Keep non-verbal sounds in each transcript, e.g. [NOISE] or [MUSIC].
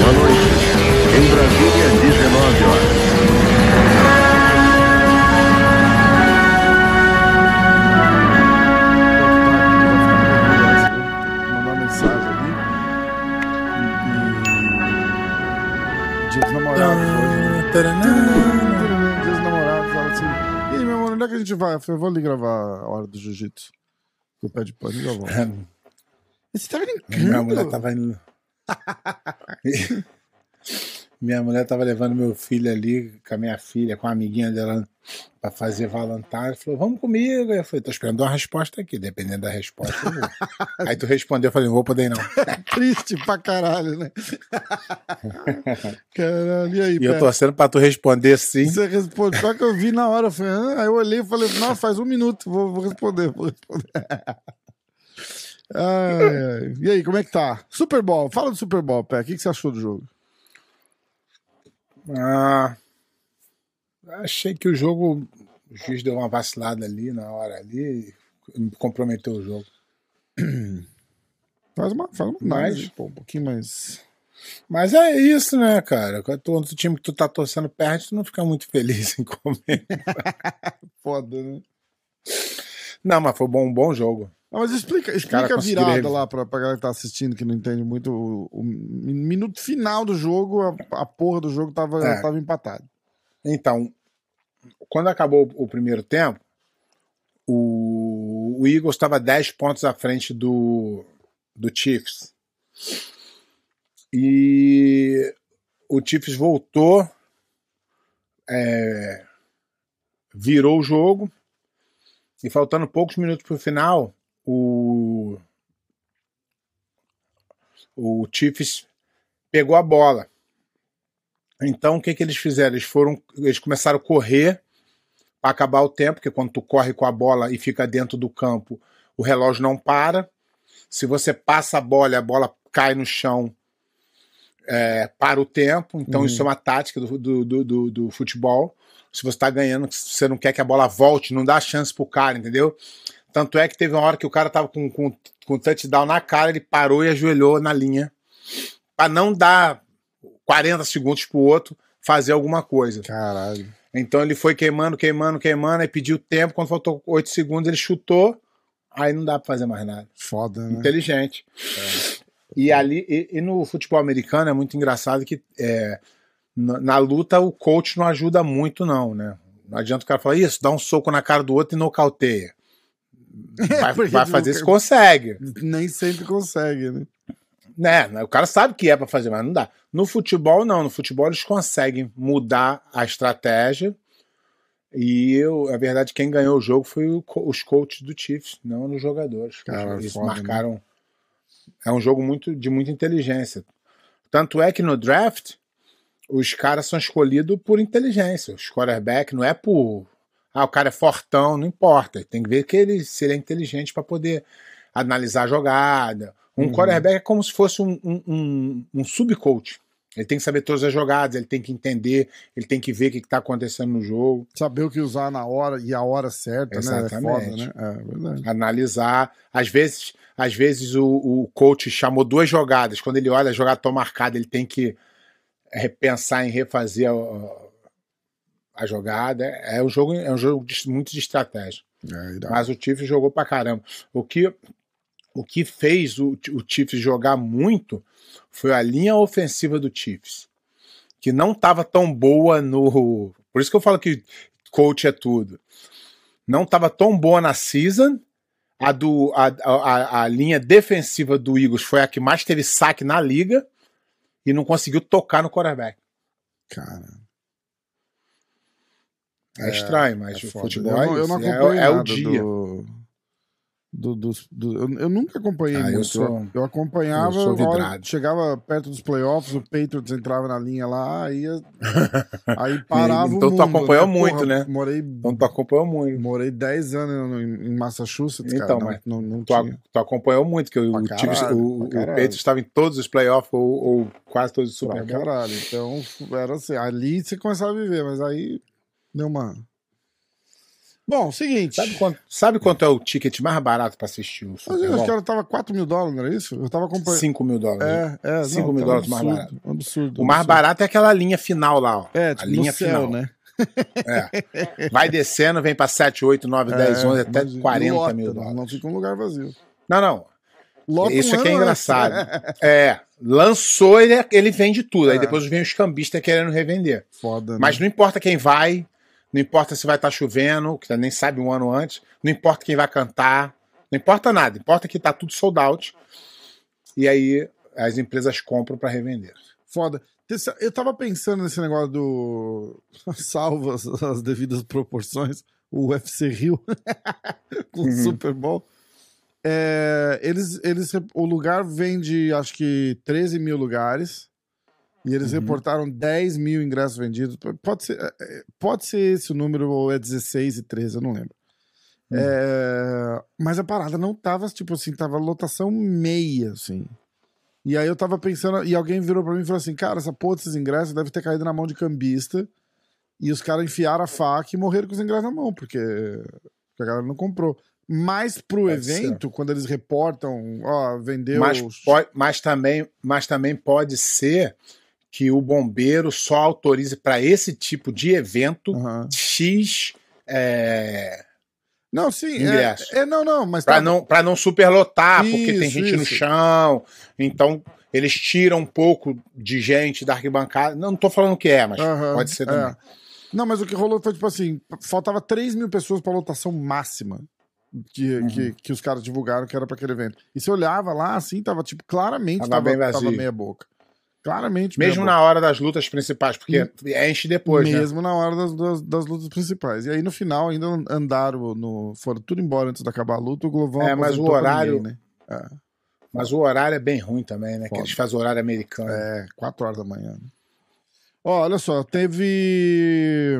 Boa noite. Em Brasília, 19 horas. Mandar uma mensagem ali. E- Dia dos namorados hoje, né? Dia dos namorados, assim. E aí, meu onde é que a gente vai? Eu falei, vou ali gravar a hora do jiu-jitsu. O pé de pano e já volto. Você tá brincando? Minha mulher tava indo. [LAUGHS] minha mulher tava levando meu filho ali com a minha filha, com a amiguinha dela, pra fazer Valentine. Falou, vamos comigo. Eu falei, tô esperando uma resposta aqui. Dependendo da resposta, eu vou. [LAUGHS] Aí tu respondeu, eu falei, não vou poder não. [LAUGHS] Triste pra caralho, né? caralho, e aí, E eu torcendo pra tu responder sim. Você responde, só que eu vi na hora, eu falei, ah, aí eu olhei e falei, não, faz um minuto, vou, vou responder, vou responder. Ai. E aí, como é que tá? Super Bowl, fala do Super Bowl, Pé, o que, que você achou do jogo? Ah, achei que o jogo, o juiz deu uma vacilada ali na hora ali, e comprometeu o jogo. Faz uma, faz uma análise, pô, um pouquinho mais... Mas é isso, né, cara? Quando o time que tu tá torcendo perde, tu não fica muito feliz [LAUGHS] em comer. [LAUGHS] Foda, né? Não, mas foi bom, um bom jogo. Não, mas explica, explica a virada rev- lá pra, pra galera que tá assistindo, que não entende muito. O, o minuto final do jogo, a, a porra do jogo tava, É. tava empatado. Então, quando acabou o primeiro tempo, o, o Eagles estava 10 pontos à frente do, do Chiefs. E o Chiefs voltou, é, virou o jogo, e faltando poucos minutos para o final, o, o Chiefs pegou a bola. Então, o que, que eles fizeram? Eles foram, eles começaram a correr para acabar o tempo, porque quando tu corre com a bola e fica dentro do campo, o relógio não para. Se você passa a bola e a bola cai no chão, é, para o tempo. Então, Uhum. isso é uma tática do, do, do, do- do futebol. Se você está ganhando, você não quer que a bola volte, não dá chance pro cara, entendeu? Tanto é que teve uma hora que o cara tava com, com, com touchdown na cara, ele parou e ajoelhou na linha para não dar 40 segundos pro outro fazer alguma coisa. Caralho. Então ele foi queimando, queimando, queimando, aí pediu tempo, quando faltou 8 segundos ele chutou, aí não dá pra fazer mais nada. Foda, né? Inteligente. E ali, e, e no futebol americano é muito engraçado que é, na, na luta o coach não ajuda muito, não, né? Não adianta o cara falar isso, dá um soco na cara do outro e nocauteia. Vai, [LAUGHS] vai fazer se consegue. Nem sempre consegue, né? né? O cara sabe que é pra fazer, mas não dá. No futebol, não. No futebol, eles conseguem mudar a estratégia. E eu, a verdade, quem ganhou o jogo foi o os coaches do Chiefs, não os jogadores. Cara, Eles foda, né? marcaram. É um jogo muito de muita inteligência. Tanto é que no draft, os caras são escolhidos por inteligência. Os quarterback não é por. Ah, o cara é fortão, não importa. Tem que ver que ele, se ele é inteligente para poder analisar a jogada. Um Uhum. quarterback é como se fosse um, um, um, um subcoach. Ele tem que saber todas as jogadas, ele tem que entender, ele tem que ver o que está acontecendo no jogo, Saber o que usar na hora e a hora certa, né? É foda, Exatamente. né? É verdade. analisar. Às vezes, às vezes o, o coach chamou duas jogadas. Quando ele olha a jogada tão marcada, ele tem que repensar em refazer a, a jogada. É um jogo, é um jogo de- muito de estratégia. É. Mas o Chiefs jogou pra caramba. O que, o que fez o, o Chiefs jogar muito foi a linha ofensiva do Chiefs, que não estava tão boa no. Por isso que eu falo que coach é tudo. Não estava tão boa na season. A, do, a, a, a linha defensiva do Eagles foi a que mais teve saque na liga e não conseguiu tocar no quarterback. Cara. É, estranho, mas é o futebol eu, é eu não. É- acompanho é, o nada dia. Do, do, dos- do- eu, eu nunca acompanhei Ah, eu muito. sou- eu, acompanhava, eu hora chegava perto dos playoffs, o Patriots entrava na linha lá, aí, [LAUGHS] aí parava Então o tu mundo, acompanhou né? muito, Porra, né? Morei, Então tu acompanhou muito. morei 10 anos em, Massachusetts, cara. Então, não, mas não, não Tu, tinha. tu acompanhou muito, que o, Pra caralho, o, pra o caralho. Patriots estava em todos os playoffs ou, ou quase todos os Super Bowl. caralho. Então, era assim. Ali você começava a viver, mas aí deu uma. Bom, seguinte. Sabe quanto, sabe quanto é o ticket mais barato para assistir o Super Bowl? Acho que ela tava 4 mil dólares, não era isso? Eu tava acompanhando. 5 mil dólares. É, é. 5 mil dólares mais barato. Absurdo. O mais barato é aquela linha final lá, ó. É, tipo, a linha céu, final. né? É. Vai descendo, vem para 7, 8, 9, 10, 11, até 40 lota, mil dólares. Não fica um lugar vazio. Não, não. Lota Isso um aqui é engraçado. antes. É, lançou, ele, ele vende tudo. Aí É. depois vem os cambistas querendo revender. Foda, né? Mas não importa quem vai, não importa se vai estar chovendo, que nem sabe um ano antes, não importa quem vai cantar, não importa nada, importa que tá tudo sold out. E aí as empresas compram para revender. Foda. Eu tava pensando nesse negócio do. [LAUGHS] Salvo as, as devidas proporções, o UFC Rio [LAUGHS] com o Uhum. Super Bowl. É, eles, eles, o lugar vende, acho que 13 mil lugares. E eles Uhum. reportaram 10 mil ingressos vendidos. Pode ser, é, é, pode ser esse o número, ou é 16 e 13, eu não lembro. Uhum. É, mas a parada não tava, tipo assim, tava lotação meia, assim. E aí eu tava pensando, e alguém virou pra mim e falou assim: cara, essa porra desses ingressos deve ter caído na mão de cambista. E os caras enfiaram a faca e morreram com os ingressos na mão, porque, porque a galera não comprou. Mas pro Pode evento, quando eles reportam, ó, vendeu. Mas, pode- mas, também, mas também pode ser que o bombeiro só autorize para esse tipo de evento Aham. X. É, Não, sim. Ingresso. É, é, não, não, mas para tá- não, pra não superlotar, porque tem Isso, gente no isso. chão. Então, eles tiram um pouco de gente da arquibancada. Não, não tô falando o que é, mas Aham, pode ser é. também. Não, mas o que rolou foi tipo assim: faltava 3 mil pessoas pra lotação máxima que, Uhum. que, que os caras divulgaram que era pra aquele evento. E você olhava lá, assim, tava tipo, claramente Tava tava, bem tava vazio. meia boca. Claramente Mesmo na hora das lutas principais, porque enche depois, né? Mesmo na hora das, das, das lutas principais. E aí no final ainda andaram, no, foram tudo embora antes de acabar a luta. O Glovão É, mas o horário- ninguém, né? Mas o horário é bem ruim também, né? Que eles fazem horário americano. É, 4 horas da manhã. né? Ó, olha só, teve.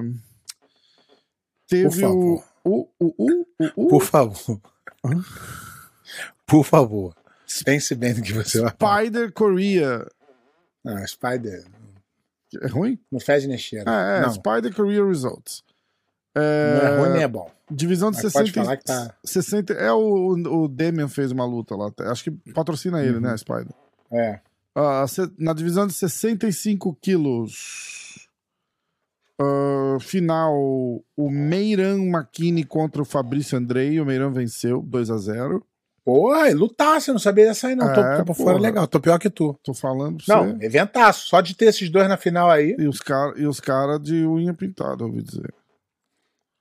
Teve o. O, o, o, o, Por favor. Por favor. Pense bem no que você vai. Spider Korea. Não, Spider. É ruim? Não fede nem cheira. É, é não, Spider Korea Results. não é ruim nem é bom. Divisão de Mas pode 60, falar que tá- 60. É o, o Demian fez uma luta lá. Acho que patrocina ele, Uhum. né, Spider? É. Ah, na divisão de 65 quilos. ah, final, o Meiran Makini contra o Fabrício Andrei. O Meiran venceu 2 a 0 Porra, lutar, você não sabia dessa aí, não. tô, É, tô por porra. fora legal, tô pior que tu. Tô falando pra Não, você. eventaço. Só de ter esses dois na final aí. E os caras cara de unha pintada, ouvi dizer.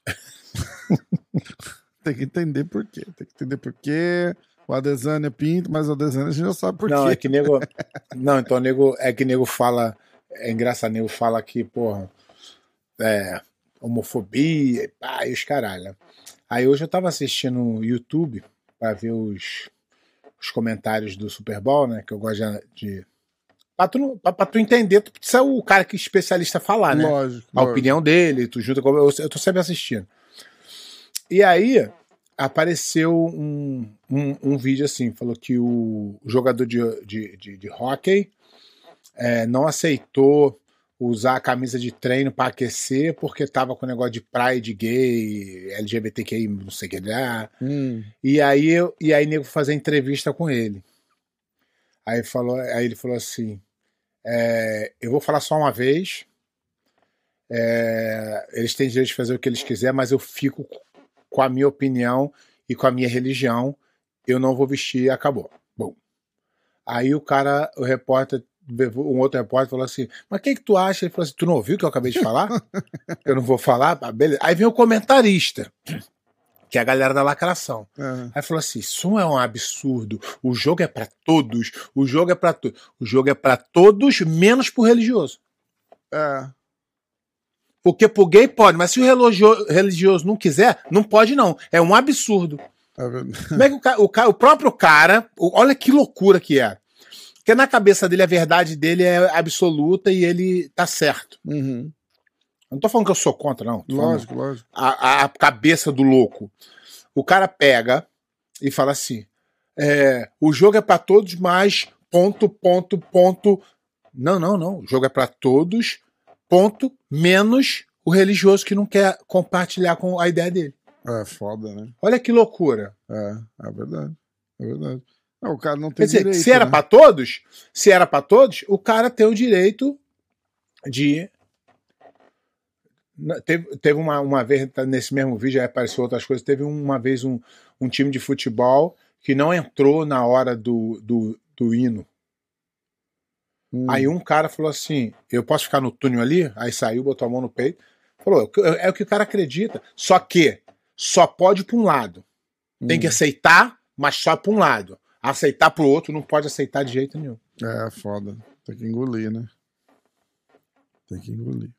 [LAUGHS] tem que entender por quê. Tem que entender por quê. O Adesanya pinta, mas o Adesanya a gente já sabe por não, quê. é que nego. [LAUGHS] não, então nego, é que nego fala. É engraçado, nego fala que, porra, é, homofobia e pá, e os caralho. né? Aí hoje eu tava assistindo o YouTube pra ver os, os comentários do Super Bowl, né? Que eu gosto de. de pra, tu, não- pra, pra tu entender, tu precisa o cara que é especialista falar, né? Lógico. a lógico. opinião dele, tu junta com. Eu, eu tô sempre assistindo. E aí apareceu um, um, um vídeo assim, falou que o jogador de, de, de, de hockey é, não aceitou usar a camisa de treino para aquecer porque tava com negócio de pride gay, LGBTQI, não sei o que lá. Hum, E aí, eu- e aí nego fazer entrevista com ele. Aí, falou, aí ele falou assim: é, eu vou falar só uma vez. é, eles têm direito de fazer o que eles quiserem, mas eu fico com a minha opinião e com a minha religião. Eu não vou vestir e acabou. Bom. Aí o cara, o repórter, um outro repórter falou assim: Mas o que, tu acha? Ele falou assim: Tu não ouviu o que eu acabei de falar? eu não vou falar? Ah, beleza. Aí vem o comentarista, que é a galera da lacração. é. Aí falou assim: isso é um absurdo. O jogo é pra todos. O jogo é pra todos. O jogo é pra todos, menos pro religioso. É. Porque pro gay pode, mas se o religio- religioso não quiser, não pode não. É um absurdo. É. Como é que o, o o próprio cara, olha que loucura que é. Porque na cabeça dele a verdade dele é absoluta e ele tá certo. Uhum. Eu não tô falando que eu sou contra, não. Tô falando Lógico, lógico. a, a- cabeça do louco. O cara pega e fala assim: é, o jogo é pra todos, mas ponto, ponto, ponto. Não, não, não. O jogo é pra todos, ponto, menos o religioso que não quer compartilhar com a ideia dele. É foda, né? Olha que loucura. É, é verdade. É verdade. Não, o cara não tem Quer dizer, direito, se era né? pra todos, se era pra todos, o cara tem o direito de. Teve, teve uma, uma vez, tá nesse mesmo vídeo, aí apareceu outras coisas, teve uma vez um, um time de futebol que não entrou na hora do, do, do hino. Hum. Aí um cara falou assim: Eu posso ficar no túnel ali? Aí saiu, botou a mão no peito. Falou: "É o que- É o que o cara acredita. Só que só pode para um lado. Tem Hum. que aceitar, mas só para um lado. Aceitar pro outro não pode aceitar de jeito nenhum. É, foda. Tem que engolir, né? Tem que engolir.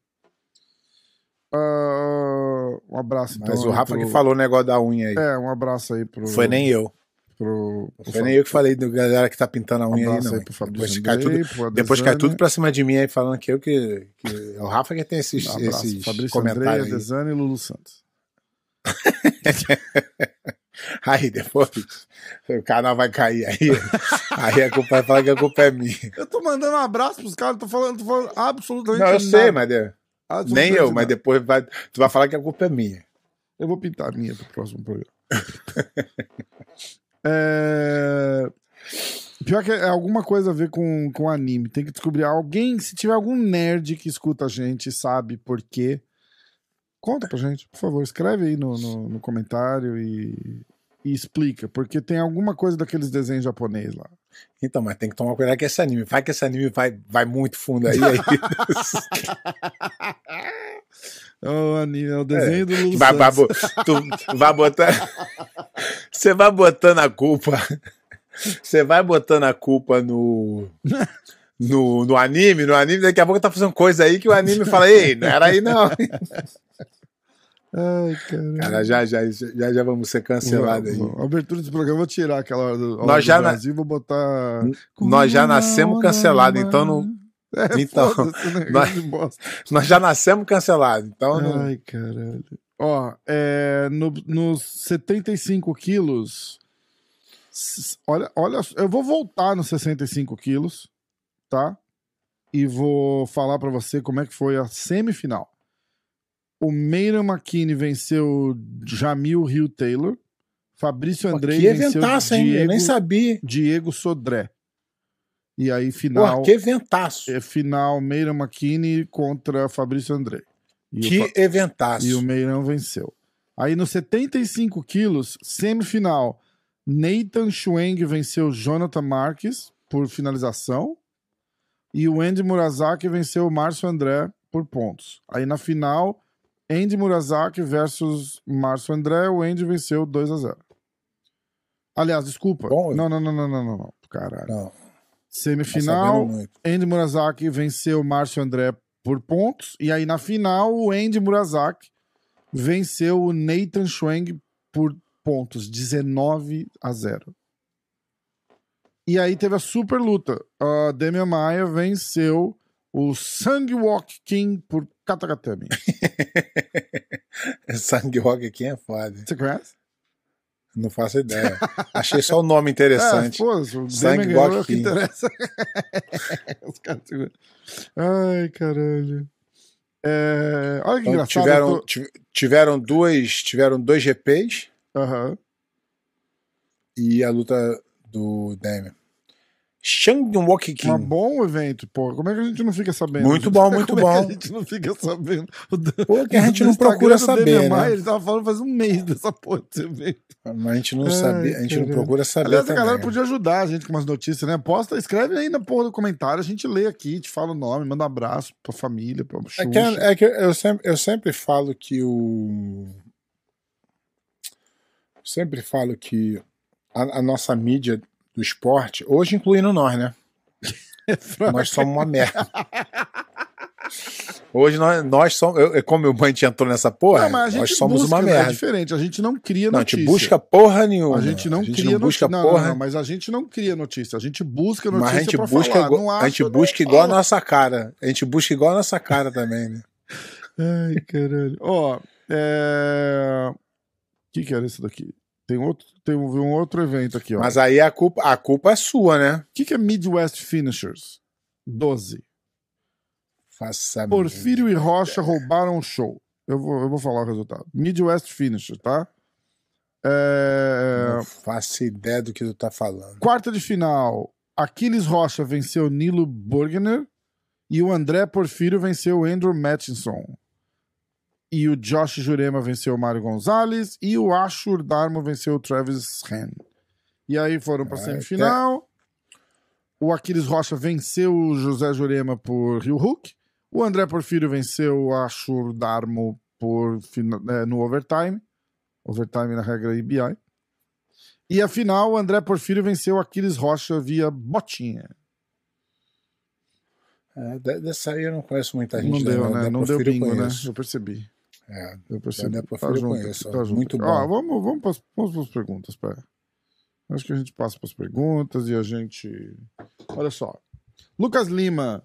Ah, um abraço, então. Mas o aí Rafa pro- que falou o negócio da unha aí. É, um abraço aí pro. Foi nem eu. Pro, pro Foi nem eu que falei do galera que tá pintando a Um unha aí, abraço não. aí pro Depois cai, tudo, pro depois cai tudo pra cima de mim aí, falando que eu que. que é o Rafa que tem esses, Um abraço, esses Fabrício comentários aí. Adesanya e Lulu Santos. [LAUGHS] [LAUGHS] Aí depois o canal vai cair aí. [LAUGHS] aí a culpa vai falar que a culpa é minha. Eu tô mandando um abraço pros caras, tô falando, tô falando absolutamente Não, eu nada. sei, mas de- nem eu, mas depois vai, tu vai falar que a culpa é minha. Eu vou pintar a minha pro próximo programa. [LAUGHS] é... Pior que é alguma coisa a ver com, com anime. Tem que descobrir. Alguém, se tiver algum nerd que escuta a gente sabe por quê, conta pra gente, por favor. Escreve aí no, no, no comentário e, e explica. Porque tem alguma coisa daqueles desenhos japonês lá. Então, mas tem que tomar cuidado com esse anime. Vai que esse anime vai, vai muito fundo aí. aí [LAUGHS] É o anime, é o desenho do Lulu vai, vai, [LAUGHS] tu vai botar. Você vai botando a culpa. Você vai botando a culpa no. No, no anime, no anime, daqui a pouco tá fazendo coisa aí que o anime fala, ei, não era aí não. [LAUGHS] Ai, caramba. Cara, já, já, já, já vamos ser cancelados aí. Vou- Abertura desse programa, eu vou tirar aquela hora do, Nós do já na- Brasil, vou botar. Nós já nascemos cancelados, então não. É, [LAUGHS] Então, negócio nós-. Nós já nascemos cancelados, então não. Ai, caralho. Ó, é, no, nos 75 quilos. Olha, olha, eu vou voltar nos 65 quilos, tá? E vou falar pra você como é que foi a semifinal. O Meira McKinney venceu Jamil Hill Taylor. Fabrício Andrei que venceu eventaço, hein? Eu Diego, nem sabia. Diego Sodré. E aí, final. Porra, que eventaço. é, final Meira McKinney contra Fabrício Andrei. E o Que Fa- eventaço. e o Meirão venceu. Aí nos 75 quilos, semifinal, Nathan Schweng venceu Jonathan Marques por finalização. E o Andy Murazaki venceu o Márcio André por pontos. Aí na final, Andy Murazaki versus Márcio André, o Andy venceu 2 a 0 Aliás, desculpa. Bom, não, não, não, não, não, não. Caralho. Não, tá Semifinal, muito. Andy Murazaki venceu Márcio André por pontos. E aí, na final, o Andy Murazaki venceu o Nathan Schweng por pontos, 19 a 0. E aí teve a super luta. A Demian Maia venceu o Sangwalk King por Katakatami. [LAUGHS] Sangue Rock aqui é foda. Você conhece? Não faço ideia. Achei só o nome interessante. É, [LAUGHS] pô, ganhou, é o Walk que King. interessa. [LAUGHS] Os caras seguram. Ai, caralho. É, Olha que Então, engraçado. tiveram, tô- tiv- tiveram, duas, tiveram dois GPs Aham. e a luta do Damian. Shang Walk King. Um bom evento, pô. Como é que a gente não fica sabendo? Muito bom, muito Como é bom. que a gente não fica sabendo? Pô, que a gente não procura saber, né? Ele tava falando faz um mês dessa porra desse evento. Mas a gente não Ai, sabia, a gente não caralho. procura saber Aliás, a também. galera podia ajudar a gente com umas notícias, né? Posta, escreve aí na porra do comentário, a gente lê aqui, te fala o nome, manda um abraço pra família, pra É Xuxa. que, é que eu, sempre, eu sempre falo que o. Sempre falo que a, a nossa mídia do esporte, hoje incluindo nós, né? [LAUGHS] nós somos uma merda. Hoje nós, nós somos. Eu, como meu mãe entrou nessa porra, Não, a nós somos busca, uma né? É merda. diferente, a gente não cria não, a notícia. gente busca porra nenhuma. A gente não a gente cria não busca notícia. Não, porra. não, não, mas a gente não cria notícia. A gente busca notícia mas a gente busca, igual, Não a gente acha, busca não igual a nossa cara. A gente busca igual a nossa cara também, né? [LAUGHS] Ai, caralho. Ó, é... O que que era isso daqui? Tem outro, tem um, outro evento aqui, ó. Mas aí a culpa, a culpa é sua, né? O que que é Midwest Finishers? 12. Faça Porfírio e Rocha roubaram o show. Eu vou, eu vou falar o resultado. Midwest Finishers, tá? É... Não faço ideia do que tu tá falando. Quarta de final. Aquiles Rocha venceu Nilo Burgener e o André Porfírio venceu Andrew Mattinson. E o Josh Jurema venceu o Mário Gonzalez e o Ashur Darmo venceu o Travis Hen. E aí foram para Ah, semifinal. O Aquiles Rocha venceu o José Jurema por Rio Hook. O André Porfírio venceu o Ashur Darmo por, eh, no overtime. Overtime na regra IBI. E a final, o André Porfírio venceu o Aquiles Rocha via botinha. É, de- dessa aí eu não conheço muita gente. Não deu, né? né? Não deu Porfírio bingo, né? Eu percebi. É, Eu percebi. Da Porfírio eu conheço, ó. Muito Ó, bom. vamos, vamos para vamos pras perguntas, pera. Acho que a gente passa para as perguntas e a gente. Olha só. Lucas Lima.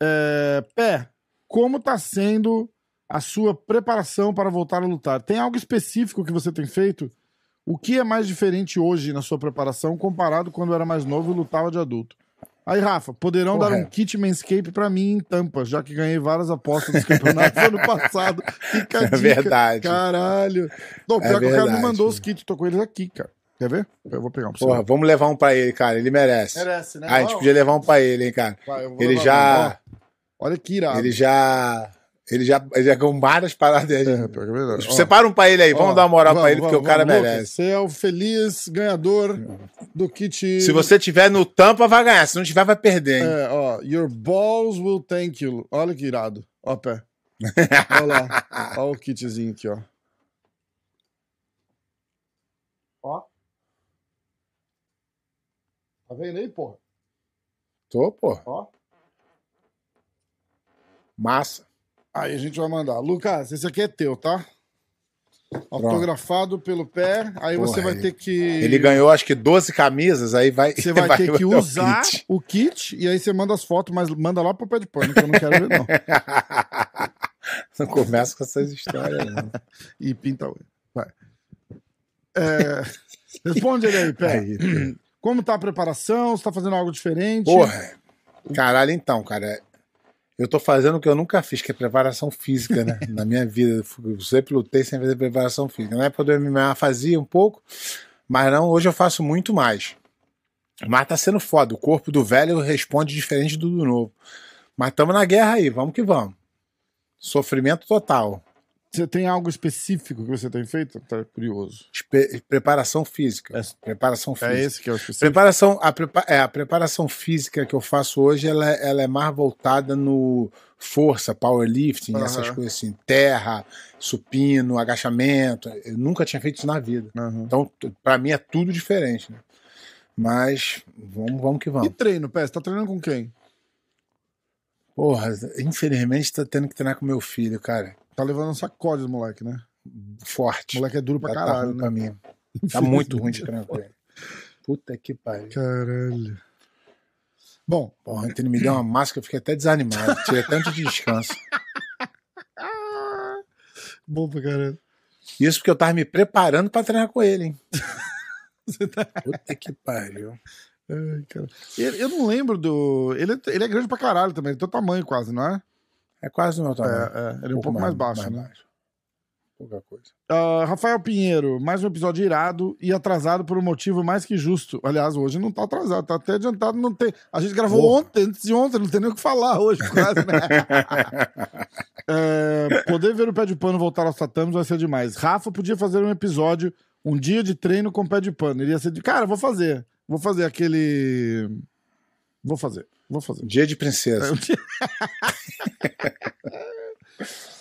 É, Pé, como tá sendo a sua preparação para voltar a lutar? Tem algo específico que você tem feito? O que é mais diferente hoje na sua preparação comparado quando era mais novo e lutava de adulto? Aí, Rafa, poderão dar um kit Manscape pra mim em Tampa, já que ganhei várias apostas dos campeonatos [LAUGHS] ano passado. Fica a É dica. verdade. Caralho. Não, É pior que o cara me mandou os kits, tô com eles aqui, cara. Quer ver? Eu vou pegar um pra você. Porra, vamos levar um pra ele, cara. Ele merece. Merece, né? Ah, a gente podia levar um pra ele, hein, cara. vai, Ele já. um. Olha que irado. Ele já. Ele já, ele já ganhou várias paradas. É, é. Ó, Separa um pra ele aí, vamos ó, dar uma moral pra vamos, ele, porque vamos, o cara vamos, merece. Você é o feliz ganhador do kit. Se você tiver no tampa, vai ganhar. Se não tiver, vai perder, hein? É, ó, your balls will thank you. Olha que irado. Ó, pé. Olha lá. [LAUGHS] Olha o kitzinho aqui, ó. Ó. Tá vendo aí, porra? Tô, pô. Ó. Massa. Aí a gente vai mandar. Lucas, esse aqui é teu, tá? Autografado pelo pé. Aí Porra, você vai ter que. Ele ganhou acho que 12 camisas, aí vai. Você [LAUGHS] vai, ter que botar o usar kit. o kit e aí você manda as fotos, mas manda lá pro pé de pano, que eu não quero ver, não. [LAUGHS] não começa com essas histórias, não. [LAUGHS] E pinta o. Vai. É, Responde ele aí, pé. Aí. Como tá a preparação? Você tá fazendo algo diferente? Porra. Caralho, então, cara. Eu tô fazendo o que eu nunca fiz, que é preparação física, né? [LAUGHS] Na minha vida. Eu sempre lutei sem fazer preparação física. Na época do MMA fazia um pouco, mas não, hoje eu faço muito mais. Mas tá sendo foda. O corpo do velho responde diferente do do novo. Mas estamos na guerra aí, vamos que vamos. Sofrimento total. Você tem algo específico que você tem feito? Tá curioso. Espe- preparação física. É- Preparação física. É esse que é o específico? Preparação, a, prepa- é, a preparação física que eu faço hoje, ela, é- ela é mais voltada no força, powerlifting, Aham. essas coisas assim, terra, supino, agachamento. Eu nunca tinha feito isso na vida. Aham. Então, pra mim é tudo diferente, né? Mas vamos, vamos que E vamos. treino, pé? Você tá treinando com quem? Porra, infelizmente tá tendo que treinar com meu filho, cara. Tá levando um sacode do moleque, né? O Forte. moleque é duro pra Tá- tá caralho, ruim né? [LAUGHS] Tá muito ruim de treinar com ele. Puta que pariu. Caralho. Bom, Porra, ontem ele me deu uma máscara, eu fiquei até desanimado. Tirei tanto de descanso. [LAUGHS] bom pra caralho. Isso porque eu tava me preparando pra treinar com ele, hein? [LAUGHS] Tá- Puta que pariu. Ai, cara. Ele- eu não lembro do. Ele, é- ele é grande pra caralho também, ele tem o tamanho quase, não é? É quase o meu tamanho. É, é, ele é um pouco mais, baixo, né? Pouca coisa. Ah, Rafael Pinheiro, mais um episódio irado e atrasado por um motivo mais que justo. Aliás, hoje não tá atrasado, tá até adiantado, não tem. A gente gravou ontem, antes de ontem, não tem nem o que falar hoje, quase, né? [LAUGHS] É, poder ver o pé de pano voltar aos tatames vai ser demais. Rafa podia fazer um episódio, um dia de treino com pé de pano. Iria ser de. Cara, vou fazer. Vou fazer aquele. Vou fazer, vou fazer. Dia de princesa. [LAUGHS]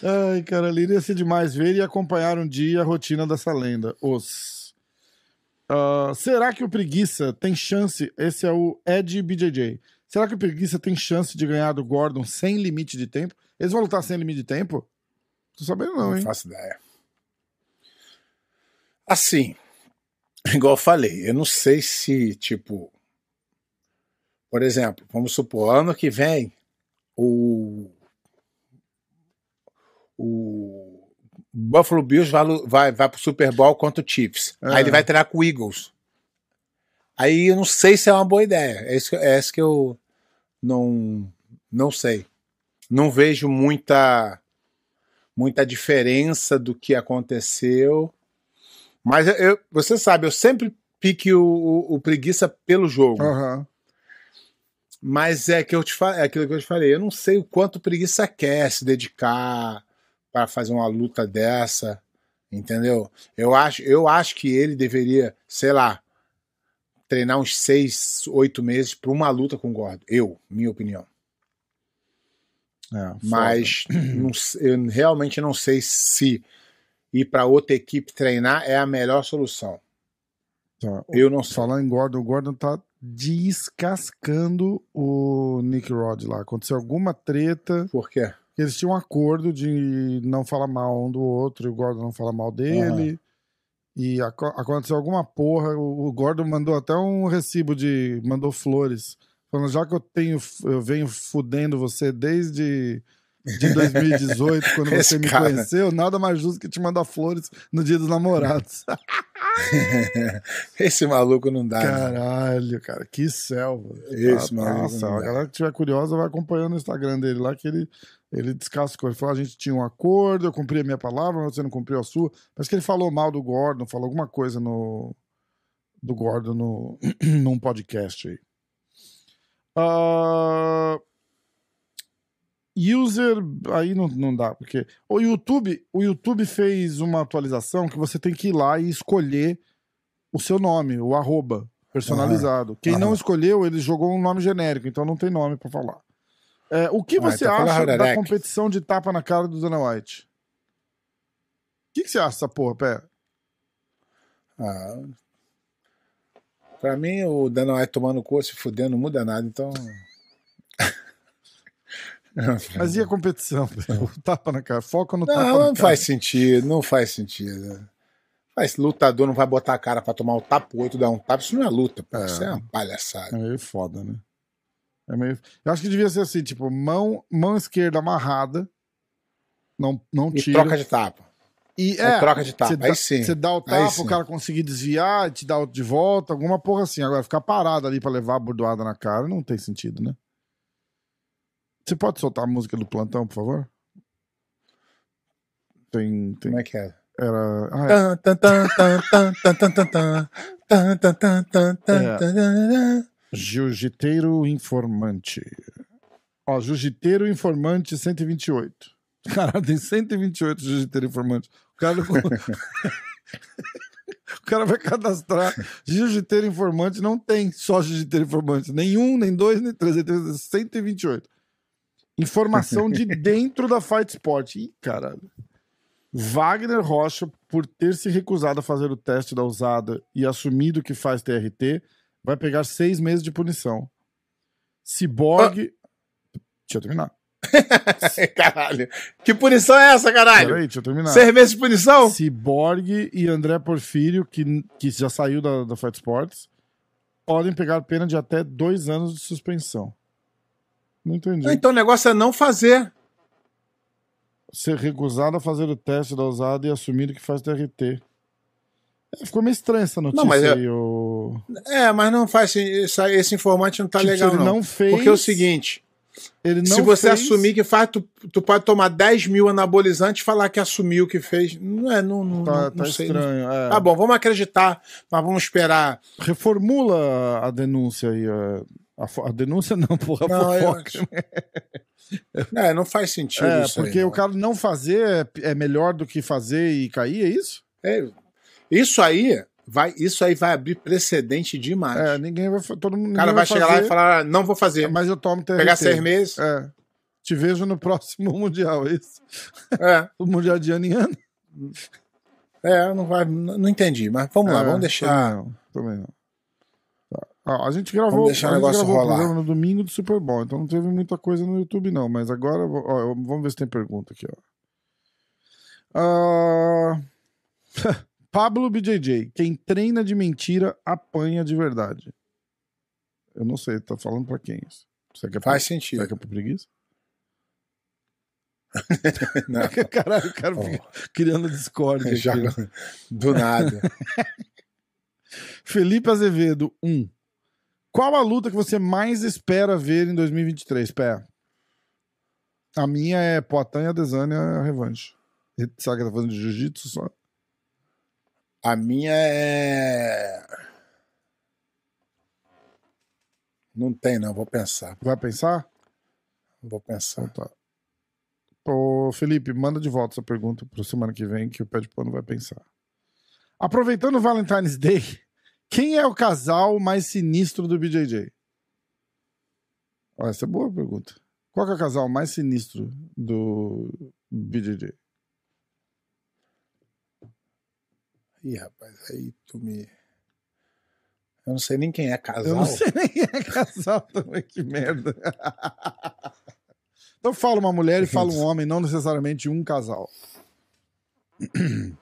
Ai, cara, iria ser demais ver e acompanhar um dia a rotina dessa lenda. Os. Ah, será que o Preguiça tem chance? Esse é o Ed BJJ. Será que o Preguiça tem chance de ganhar do Gordon sem limite de tempo? Eles vão lutar sem limite de tempo? Tô sabendo não, Não hein? faço ideia. Assim, igual eu falei, eu não sei se, tipo. Por exemplo, vamos supor, ano que vem, o. O Buffalo Bills vai, vai, vai pro Super Bowl contra o Chiefs. É. Aí ele vai treinar com o Eagles. Aí eu não sei se é uma boa ideia. É isso que, é isso que eu não, não sei. Não vejo muita muita diferença do que aconteceu, Mas eu, você sabe, eu sempre pique o, o, o preguiça pelo jogo. Aham. Mas é que eu te é aquilo que eu te falei, eu não sei o quanto preguiça quer se dedicar para fazer uma luta dessa, entendeu? Eu acho, eu acho que ele deveria, sei lá, treinar uns seis, oito meses para uma luta com o Gordo. Eu, minha opinião. É. Mas [CLEARS THROAT] não eu realmente não sei se ir para outra equipe treinar é a melhor solução. Tá. Eu não sei. Falar em Gordon, o Gordon tá descascando o Nick Rod lá. Aconteceu alguma treta. Por quê? Eles tinham um acordo de não falar mal um do outro e o Gordon não falar mal dele. E aco- aconteceu alguma porra. O, o Gordon mandou até um recibo de. mandou flores. Falando, já que eu tenho. Eu venho fudendo você desde. De [LAUGHS] 2018, quando Esse você me cara. conheceu, nada mais justo que te mandar flores no dia dos namorados. [LAUGHS] [LAUGHS] Esse maluco não dá. né? Caralho, cara, que selva. Esse Ah, maluco Nossa, a galera que estiver curiosa vai acompanhando o Instagram dele lá, que ele, ele descascou. Ele falou: a gente tinha um acordo, eu cumpri a minha palavra, mas você não cumpriu a sua. Parece que ele falou mal do Gordon, falou alguma coisa no, do Gordon no, [CLEARS THROAT] num podcast aí. Ah, user, aí não, não dá, porque o YouTube, o YouTube fez uma atualização que você tem que ir lá e escolher o seu nome, o arroba personalizado. Quem não aham. escolheu, ele jogou um nome genérico, então não tem nome pra falar. É, o que Ah, você então fala acha da competição de tapa na cara do Dana White? O que, que você acha dessa porra, Pé? Ah, pra mim, o Dana White tomando cu, se fudendo, não muda nada, então. Mas e a competição? Pé? [LAUGHS] O tapa na cara. Foca no tapa Não, na não cara. faz sentido, não faz sentido. Faz, lutador não vai botar a cara pra tomar o tapa, o outro dar um tapa, isso não é luta, pô. É. Isso é uma palhaçada. É meio foda, né? É meio... Eu acho que devia ser assim, tipo, mão, mão esquerda amarrada, não, não E tira. troca de tapa. E É, troca de tapa, aí dá, sim. Você dá o tapa, o cara conseguir desviar, te dá outro de volta, alguma porra assim. Agora, ficar parado ali pra levar a bordoada na cara não tem sentido, né? Você pode soltar a música do plantão, por favor? Tem. tem... Como é que é? Era. Ah. Jiu-jiteiro informante. Ó, jiu-jiteiro informante 128. Cara, tem 128 jiu-jiteiro informante. O cara. O cara vai cadastrar jiu-jiteiro informante, não tem só jiu-jiteiro informante, nenhum, nem dois, nem três, 128. Informação de dentro da Fight Sport. Ih, caralho. Wagner Rocha, por ter se recusado a fazer o teste da usada e assumido que faz TRT, vai pegar seis meses de punição. Cyborg. Deixa eu terminar. [LAUGHS] Caralho. Que punição é essa, caralho? Peraí, deixa eu terminar. Seis meses de punição? Cyborg e André Porfírio, que, que já saiu da, da Fight Sports, podem pegar pena de até dois anos de suspensão. Não entendi. Então o negócio é não fazer. Ser recusado a fazer o teste da usada e assumido que faz TRT. É, ficou meio estranha essa notícia mas é- aí. O... É, mas não faz. Aí- esse informante não tá Tipo, legal, ele não. não fez. Porque é o seguinte: ele não se você fez- assumir que faz, tu, tu pode tomar 10 mil anabolizantes e falar que assumiu que fez. Não é, não, não, Tá, não, tá não sei. estranho. é. Tá bom, vamos acreditar, mas vamos esperar. Reformula a denúncia aí. é. A, fo- a denúncia não, porra, Não, eu fofoca. É, não faz sentido É, isso aí, porque não. o cara não fazer é, é melhor do que fazer e cair, é isso? É, isso aí vai, isso aí vai abrir precedente demais. É, ninguém vai. Todo mundo o cara ninguém vai chegar lá fazer, e falar: "Ah, não vou fazer. Mas eu tomo TRT. Pegar seis meses. É. Te vejo no próximo [LAUGHS] Mundial, é isso? É, O Mundial de ano em ano? é, não vai. Não, entendi, mas vamos lá, É, vamos deixar. Também não. Também não. Ó, a gente gravou, Vamos deixar o negócio o rolar. programa no domingo do Super Bowl, então não teve muita coisa no YouTube, não. Mas agora, ó, vamos ver se tem pergunta aqui, ó. Ah, [LAUGHS] Pablo BJJ. Quem treina de mentira apanha de verdade. Eu não sei, tá falando pra quem isso? Você quer Faz Será sentido. que é pra preguiça? [LAUGHS] Não. [LAUGHS] Caralho, o cara fica criando discórdia. aqui, Joga né? do nada. Felipe Azevedo, 1. Um. Qual a luta que você mais espera ver em 2023, Pé? A minha é Poatan e Adesanya revanche. Será que tá fazendo de jiu-jitsu só? A minha é. Não tem, não, vou pensar. Vai pensar? Vou pensar. Então tá. Ô, Felipe, manda de volta essa pergunta para semana que vem que o pé de pano vai pensar. Aproveitando o Valentine's Day, quem é o casal mais sinistro do BJJ? essa é boa pergunta. Qual é o casal mais sinistro do BJJ? Ih, rapaz, aí tu me. Eu não sei nem quem é casal. Eu não sei nem quem é casal também, que merda. Então fala uma mulher e fala um [LAUGHS] homem, não necessariamente um casal. [CLEARS THROAT]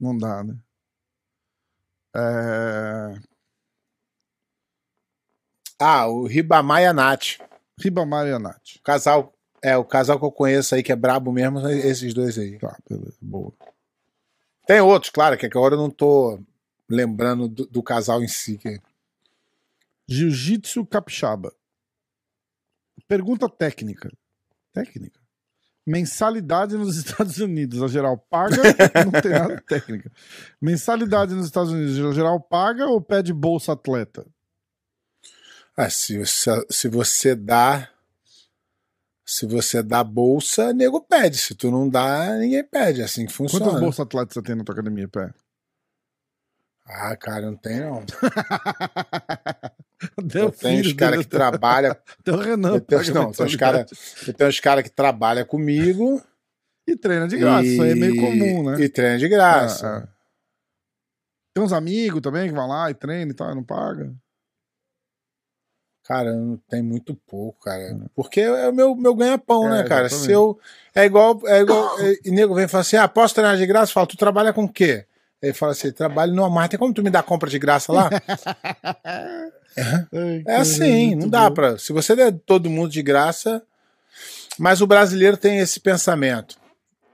Não dá, né? É... Ah, o Ribamar e a Nath. Ribamar e a Nath. O casal, é, o casal que eu conheço aí que é brabo mesmo, são esses dois aí. Tá, beleza, boa. Tem outros, claro, que agora eu não tô lembrando do, do casal em si. Que... Jiu-Jitsu Capixaba. Pergunta técnica. Técnica? Mensalidade nos [LAUGHS] Estados Unidos, a geral paga, [LAUGHS] não tem nada técnica. Mensalidade nos Estados Unidos, a geral paga ou pede bolsa atleta? Ah, se, se, se você dá. Se você dá bolsa, nego pede. Se tu não dá, ninguém pede. É assim que funciona. Quantas bolsas atletas você tem na tua academia, pé? Ah, cara, não [LAUGHS] tem não. Deu tem os caras que trabalham. Deu Renan. Eu tenho, não, tem os caras cara que trabalham comigo. E treina de graça. E... Isso aí é meio comum, né? E treina de graça. Ah, ah. Tem uns amigos também que vão lá e treinam e tal, e não paga. Cara, não tem muito pouco, cara. Porque é o meu, meu ganha-pão, é, né, cara? Exatamente. Se eu. É igual. É igual e nego vem e fala assim: ah, posso treinar de graça? Fala, tu trabalha com o quê? Ele fala assim: trabalho no Walmart, tem como tu me dar compra de graça lá? [LAUGHS] é, é assim, não dá pra. Se você der todo mundo de graça. Mas o brasileiro tem esse pensamento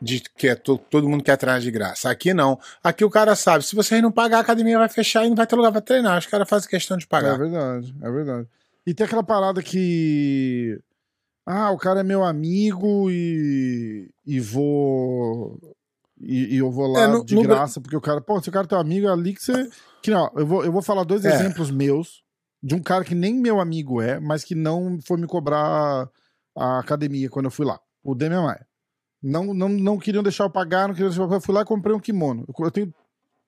de que é to, todo mundo quer treinar de graça. Aqui não. Aqui o cara sabe: se vocês não pagar, a academia vai fechar e não vai ter lugar pra treinar. Os caras fazem questão de pagar. É verdade, é verdade. E tem aquela parada que. Ah, o cara é meu amigo e. e vou. E, e eu vou lá é, no, de no... graça, porque o cara. Pô, se o cara é teu amigo, é ali que você. Que não, eu vou, eu vou falar dois é. exemplos meus de um cara que nem meu amigo é, mas que não foi me cobrar a academia quando eu fui lá. O Demian Maia. Não, não, não queriam deixar eu pagar, não queriam deixar eu pagar. Eu fui lá e comprei um kimono. Eu tenho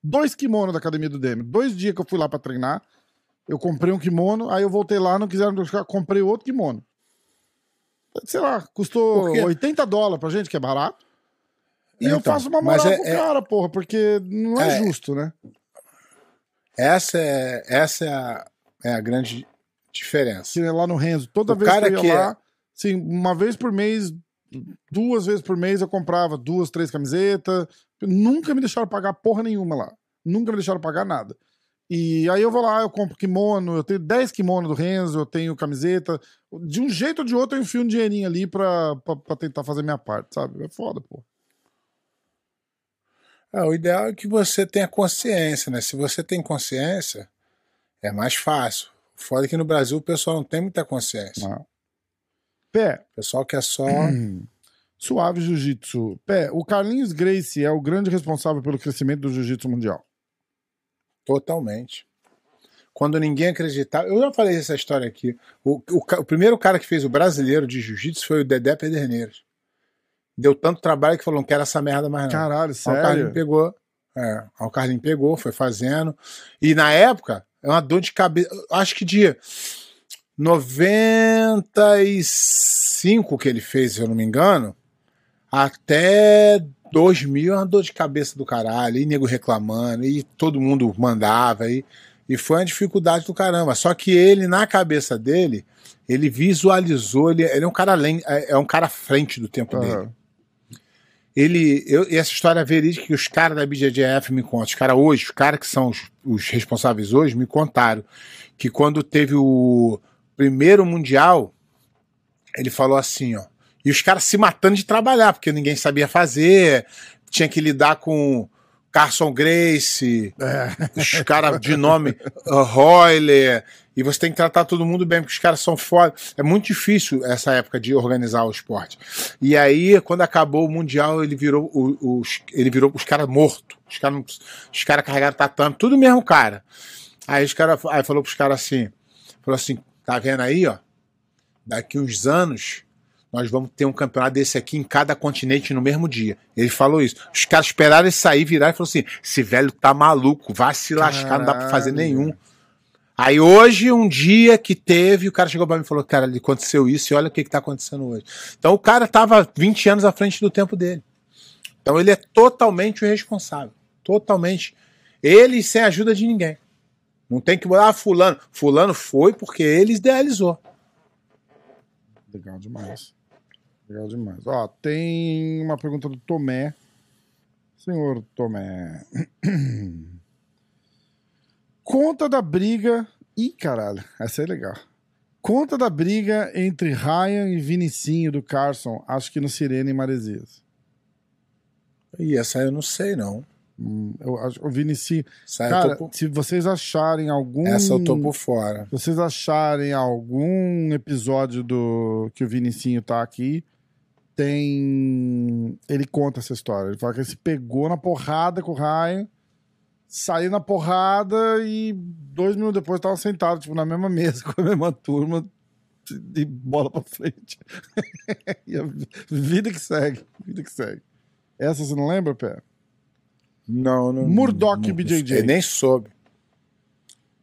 dois kimonos da academia do Demian. Dois dias que eu fui lá para treinar. Eu comprei um kimono, aí eu voltei lá, não quiseram buscar, comprei outro kimono. Sei lá, custou 80 dólares pra gente, que é barato. E então, eu faço uma moral é, pro é, cara, porra, porque não é, é, justo, né? Essa é, essa é, a, é a grande diferença. lá no Renzo, toda o vez que eu ia lá, é... assim, uma vez por mês, duas vezes por mês eu comprava duas, três camisetas. Nunca me deixaram pagar porra nenhuma lá. Nunca me deixaram pagar nada. E aí eu vou lá, eu compro kimono, eu tenho 10 kimonos do Renzo, eu tenho camiseta. De um jeito ou de outro eu enfio um dinheirinho ali pra, pra, pra tentar fazer minha parte, sabe? É foda, pô. É, o ideal é que você tenha consciência, né? Se você tem consciência, é mais fácil. Foda é que no Brasil o pessoal não tem muita consciência. Não. Pé. O pessoal quer só. [CLEARS THROAT] Suave Jiu-Jitsu. Pé, o Carlinhos Gracie é o grande responsável pelo crescimento do Jiu-Jitsu mundial. Totalmente. Quando ninguém acreditava. Eu já falei essa história aqui. O, o, o primeiro cara que fez o brasileiro de jiu-jitsu foi o Dedé Pederneiras. Deu tanto trabalho que falou: não quero essa merda mais não. Caralho, sério? Aí o Carlinho pegou. É, o Carlinho pegou, foi fazendo. E na época, é uma dor de cabeça. Acho que de 95 que ele fez, se eu não me engano, até 2000 é uma dor de cabeça do caralho, e nego reclamando, e todo mundo mandava, e, e foi uma dificuldade do caramba. Só que ele, na cabeça dele, ele visualizou, ele, ele é um cara além, é, é um cara à frente do tempo uhum. dele. Ele, eu, essa história verídica que os caras da BJJF me contam, os caras hoje, os caras que são os, os responsáveis hoje, me contaram que quando teve o primeiro Mundial, ele falou assim, ó, e os caras se matando de trabalhar, porque ninguém sabia fazer, tinha que lidar com, Carson Grace, é. os caras de nome uh, Royler, e você tem que tratar todo mundo bem, porque os caras são foda. É muito difícil essa época de organizar o esporte. E aí, quando acabou o Mundial, ele virou os, ele virou os caras mortos. Os caras os cara carregaram tatame, tudo mesmo cara. Aí os cara, aí falou pros caras assim, falou assim, tá vendo aí, ó? Daqui uns anos nós vamos ter um campeonato desse aqui em cada continente no mesmo dia. Ele falou isso. Os caras esperaram ele sair, virar e falou assim: esse velho tá maluco, vai se lascar, Caralho. não dá pra fazer nenhum. Aí hoje, um dia que teve, o cara chegou pra mim e falou: Cara, aconteceu isso e olha o que, que tá acontecendo hoje. Então o cara tava 20 anos à frente do tempo dele. Então ele é totalmente o responsável. Totalmente. Ele sem ajuda de ninguém. Não tem que botar ah, fulano. Fulano foi porque ele idealizou. Legal demais. Legal demais. Ó, tem uma pergunta do Tomé. Senhor Tomé. [CLEARS THROAT] Conta da briga. Ih, caralho, essa é legal. Conta da briga entre Ryan e Vinicinho do Carson, acho que no Sirene e Maresias. E essa eu não sei, não. Hum, eu acho, o Vinicinho. Cara, por... se vocês acharem algum. Essa eu tô por fora. Se vocês acharem algum episódio do que o Vinicinho tá aqui, tem. Ele conta essa história. Ele fala que ele se pegou na porrada com o Ryan, saiu na porrada e dois minutos depois tava sentado, tipo, na mesma mesa, [LAUGHS] com a mesma turma, de bola pra frente. [LAUGHS] e a vida que segue, vida que segue. Essa você não lembra, Pé? Não, não. Murdoch e BJJ. nem soube.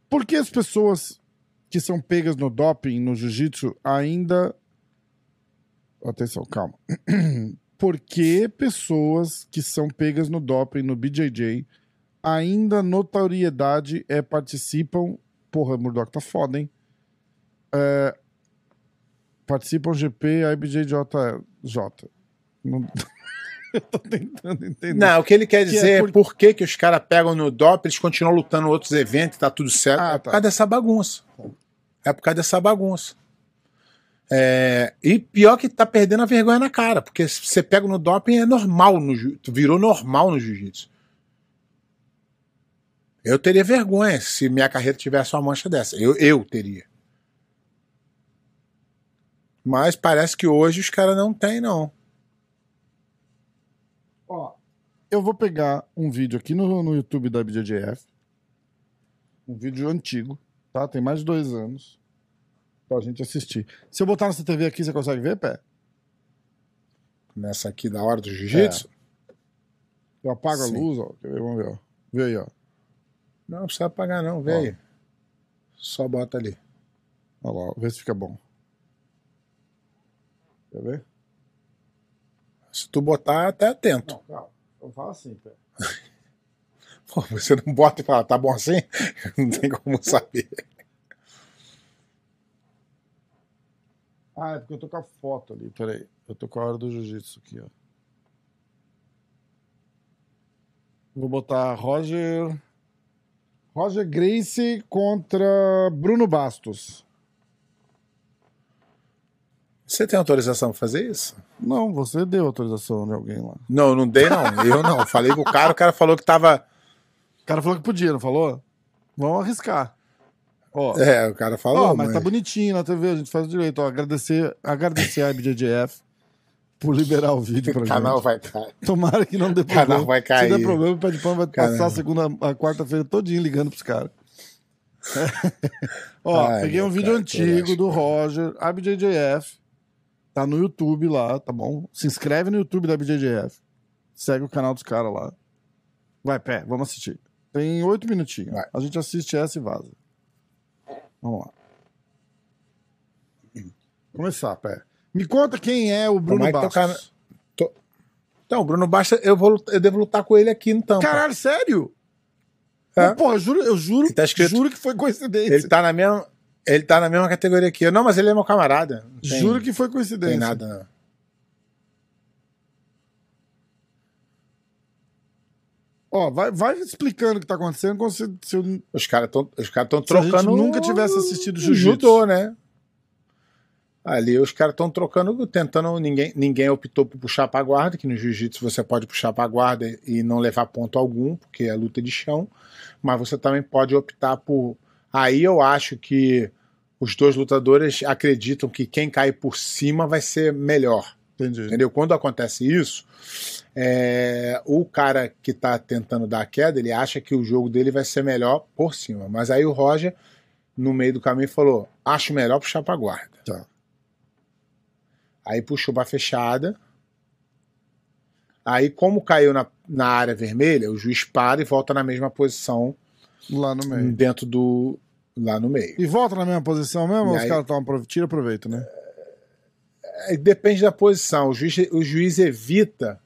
Por que as pessoas que são pegas no doping, no jiu-jitsu, ainda Atenção, calma. [CLEARS THROAT] Por que pessoas que são pegas no doping, no BJJ, ainda notoriedade é participam. Porra, Murdoch tá foda, hein? É, participam GP, IBJJ. Não... [LAUGHS] Eu tô tentando entender. Não, o que ele quer que dizer é, por... é por que, que os caras pegam no doping, eles continuam lutando em outros eventos, tá tudo certo. Ah, é por tá. causa dessa bagunça. É por causa dessa bagunça. É, e pior que tá perdendo a vergonha na cara, porque você pega no doping é normal, no, virou normal no jiu-jitsu. Eu teria vergonha se minha carreira tivesse uma mancha dessa. Eu, eu teria. Mas parece que hoje os caras não têm, não. Ó, eu vou pegar um vídeo aqui no, no YouTube da BJJF. Um vídeo antigo, tá? Tem mais de dois anos pra gente assistir. Se eu botar nessa TV aqui, você consegue ver, pé? Nessa aqui da hora do jiu-jitsu? É. Eu apago Sim. a luz, ó. Vamos ver, ó. Vê aí, ó. Não, não precisa apagar, não. Vê ó. aí. Só bota ali. Olha lá, vê se fica bom. Quer ver? Se tu botar, até atento. Não, calma. Eu falo assim, pé. [LAUGHS] Pô, você não bota e fala, tá bom assim? [LAUGHS] Não tem como saber. Ah, é porque eu tô com a foto ali. Peraí. Eu tô com a hora do jiu-jitsu aqui, ó. Vou botar Roger. Roger Grace contra Bruno Bastos. Você tem autorização pra fazer isso? Não, você deu autorização de alguém lá. Não, não dei, não. Eu não. Falei com o cara, o cara falou que tava. O cara falou que podia, não falou? Vamos arriscar. Ó, é, o cara falou. Ó, mas, mas, tá bonitinho na TV, a gente faz direito. Ó, agradecer, agradecer a IBJJF por liberar o vídeo pra o [LAUGHS] canal vai cair. Tomara que não dê [LAUGHS] problema. O canal vai cair. Se der problema, o Pé de Pano vai Caramba. passar a segunda, a quarta-feira todinho ligando pros caras. [LAUGHS] Ó, Ai, peguei um vídeo cara, antigo do Roger, IBJJF. Tá no YouTube lá, tá bom? Se inscreve no YouTube da IBJJF. Segue o canal dos caras lá. Vai, pé, vamos assistir. Tem oito minutinhos. Vai. A gente assiste essa e vaza. Vamos lá. Começar, pé. Me conta quem é o Bruno Bastos. Tocar... Tô... Então, o Bruno Bastos, eu, vou, eu devo lutar com ele aqui então. Caralho, sério? É. Pô, eu juro, eu juro, tá escrito... juro que foi coincidência. Ele tá na mesma, ele tá na mesma categoria que eu. Não, mas ele é meu camarada. Tem, juro que foi coincidência. Tem nada, não. Ó, vai, vai explicando o que tá acontecendo se, se eu... Os caras estão cara trocando. Se a gente nunca tivesse assistido Jiu-Jitsu. né? Ali os caras estão trocando, tentando. Ninguém, ninguém optou por puxar para guarda, que no jiu-jitsu você pode puxar para guarda e não levar ponto algum, porque é luta de chão. Mas você também pode optar por. Aí eu acho que os dois lutadores acreditam que quem cai por cima vai ser melhor. Entendi. Entendeu? Quando acontece isso, é, o cara que está tentando dar a queda, ele acha que o jogo dele vai ser melhor por cima. Mas aí o Roger, no meio do caminho, falou: acho melhor puxar para guarda. Tá. Aí puxou para fechada. Aí, como caiu na, na área vermelha, o juiz para e volta na mesma posição Lá no meio. dentro do. lá no meio. E volta na mesma posição mesmo? E ou os aí- caras estão tira proveito, né? É, Depende da posição. O juiz, o juiz evita.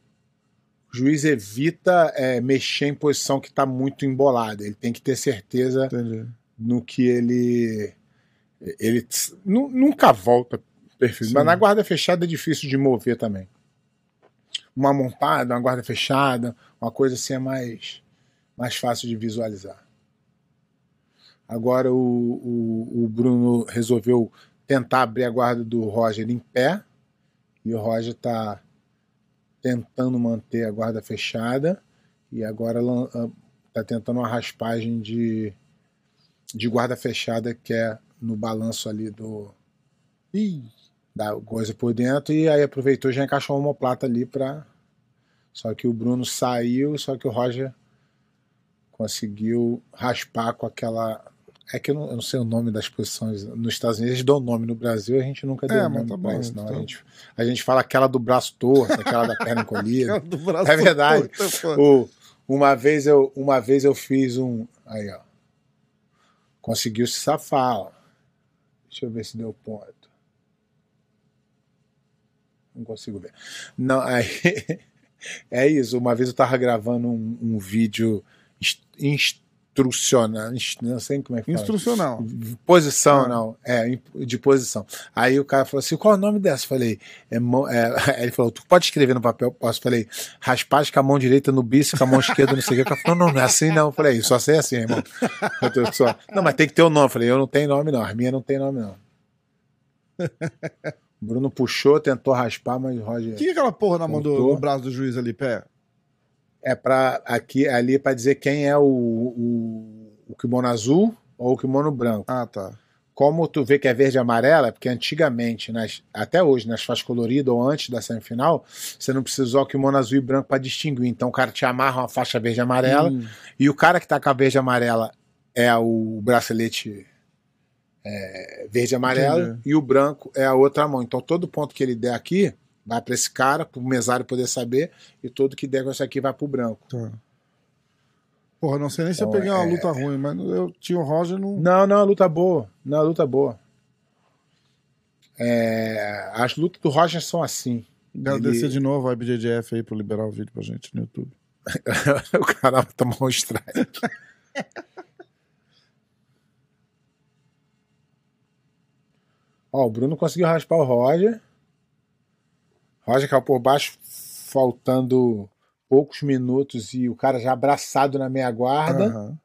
O juiz evita é, mexer em posição que está muito embolada. Ele tem que ter certeza Entendi. no que ele. Ele nunca volta perfeito. Mas na guarda fechada é difícil de mover também. Uma montada, uma guarda fechada, uma coisa assim é mais, mais fácil de visualizar. Agora o, o, o Bruno resolveu tentar abrir a guarda do Roger em pé. E o Roger está tentando manter a guarda fechada. E agora está tentando uma raspagem de, de guarda fechada que é no balanço ali do Ih, da coisa por dentro e aí aproveitou já encaixou uma omoplata ali para só que o Bruno saiu, só que o Roger conseguiu raspar com aquela é que eu não, eu não sei o nome das posições nos Estados Unidos eles dão nome no Brasil a gente nunca deu É, nome tá bom, isso, não. então. a gente a gente fala aquela do braço torto aquela da perna [LAUGHS] encolhida É verdade. torto, pô. o, uma vez eu uma vez eu fiz um aí ó conseguiu se safar ó. deixa eu ver se deu ponto não consigo ver não aí [LAUGHS] é isso uma vez eu tava gravando um, um vídeo inst- instrucional inst- não sei como é que fala Instrucional. Posição, Ah. não. É, de posição. Aí o cara falou assim: qual é o nome dessa? Eu Falei, é, é, [LAUGHS] ele falou: tu pode escrever no papel? Posso? Eu Falei, raspagem com a mão direita no bíceps, com a mão esquerda, não sei o que. O cara falou: não, não é assim não. Eu falei, só sei assim, irmão. [LAUGHS] Eu só- Não, mas tem que ter o nome. Eu falei, eu não tenho nome, não. As minhas não tem nome, não. O [LAUGHS] Bruno puxou, tentou raspar, mas Roger. O que é aquela porra na mão do, do braço do juiz ali, pé? É pra aqui, ali para dizer quem é o, o, o kimono azul ou o kimono branco. Ah, tá. como tu vê que é verde e amarela, é porque antigamente, nas, até hoje, nas faixas coloridas ou antes da semifinal, você não precisa usar o kimono azul e branco para distinguir. Então o cara te amarra uma faixa verde e amarela, Hum, e o cara que tá com a verde e amarela é o bracelete é, verde e amarelo, Entendi. e o branco é a outra mão. Então todo ponto que ele der aqui vai para esse cara, para o mesário poder saber, e todo que der com esse aqui vai para o branco. tá. Porra, não sei nem se eu Então, peguei uma é- luta ruim, mas eu tinha o Roger não. Não, não, luta boa. Não, luta boa. É, as lutas do Roger são assim. Agradecer ele- de novo a IBJJF aí por liberar o vídeo pra gente no YouTube. [LAUGHS] o cara vai tomar um strike. [LAUGHS] Ó, o Bruno conseguiu raspar o Roger. Roger caiu por baixo, faltando poucos minutos e o cara já abraçado na meia guarda. Aham.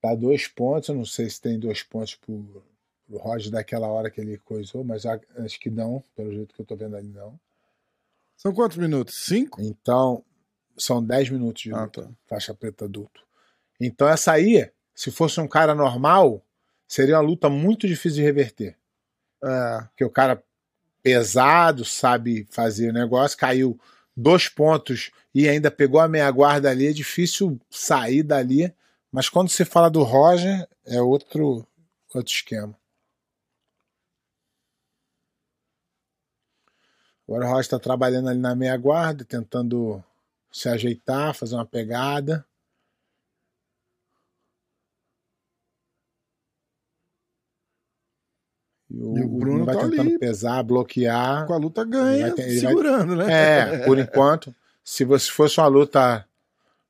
Tá dois pontos. Eu não sei se tem dois pontos pro, pro Roger daquela hora que ele coisou, mas acho que não, pelo jeito que eu tô vendo ali, não. São quantos minutos? Cinco? Então, são 10 minutos de Ah, luta, tá. faixa preta adulto. Então, essa aí, se fosse um cara normal, seria uma luta muito difícil de reverter. É. Porque o cara pesado, sabe fazer o negócio, caiu dois pontos e ainda pegou a meia guarda ali, é difícil sair dali. Mas quando se fala do Roger, é outro, outro esquema. Agora o Roger está trabalhando ali na meia guarda, tentando se ajeitar, fazer uma pegada. O, E o Bruno vai tá tentando ali. pesar, bloquear. Com a luta ganha, Vai ele vai- segurando, né? É, [LAUGHS] por enquanto, se você fosse uma luta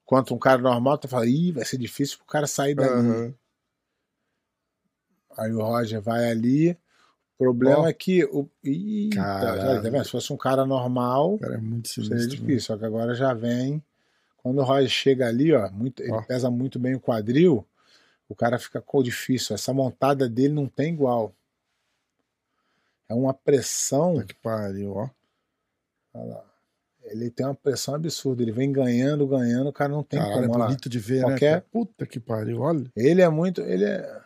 contra um cara normal, tu fala, ih, vai ser difícil pro cara sair dali. Aham. Aí o Roger vai ali. O problema Ó. é que. O... Eita, Caralho. tá vendo? Se fosse um cara normal, Cara, é muito seria sinistro. difícil. Só que agora já vem. Quando o Roger chega ali, ó, muito, ele Ó. pesa muito bem o quadril, o cara fica com difícil. Essa montada dele não tem igual. É uma pressão. Puta que pariu, ó. Olha lá. Ele tem uma pressão absurda. Ele vem ganhando, ganhando, o cara não tem Caralho, é como. lá. bonito de ver, Qualquer- né? Puta que pariu, olha. Ele é muito. Ele é.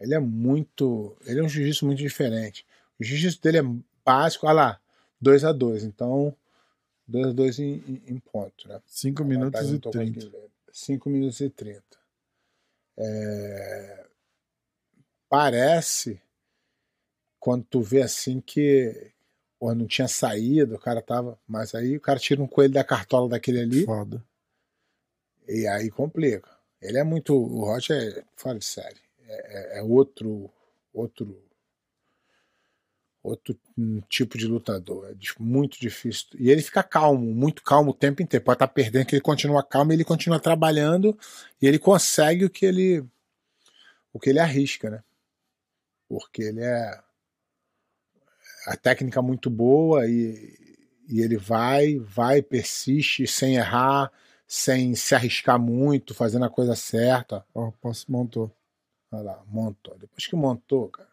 Ele é muito. Ele é um jiu-jitsu muito diferente. O jiu-jitsu dele é básico, olha lá, 2 a 2 Então, 2 a 2 em, em- em ponto, né? 5 A minutos vantagem e não tô 30. conseguindo ler. 5 minutos e 30. É, Parece, quando tu vê assim que pô, não tinha saído, o cara tava. Mas aí o cara tira um coelho da cartola daquele ali Foda. e aí complica. Ele é muito. O Roger é fora de série. É, é- é outro. Outro. Outro tipo de lutador. É muito difícil. E ele fica calmo, muito calmo o tempo inteiro. Pode estar perdendo, que ele continua calmo, ele continua trabalhando e ele consegue o que ele. O que ele arrisca, né? Porque ele é. A técnica é muito boa e, e ele vai, vai, persiste sem errar, sem se arriscar muito, fazendo a coisa certa. Ó, posso, montou. Olha lá, montou. Depois que montou, cara,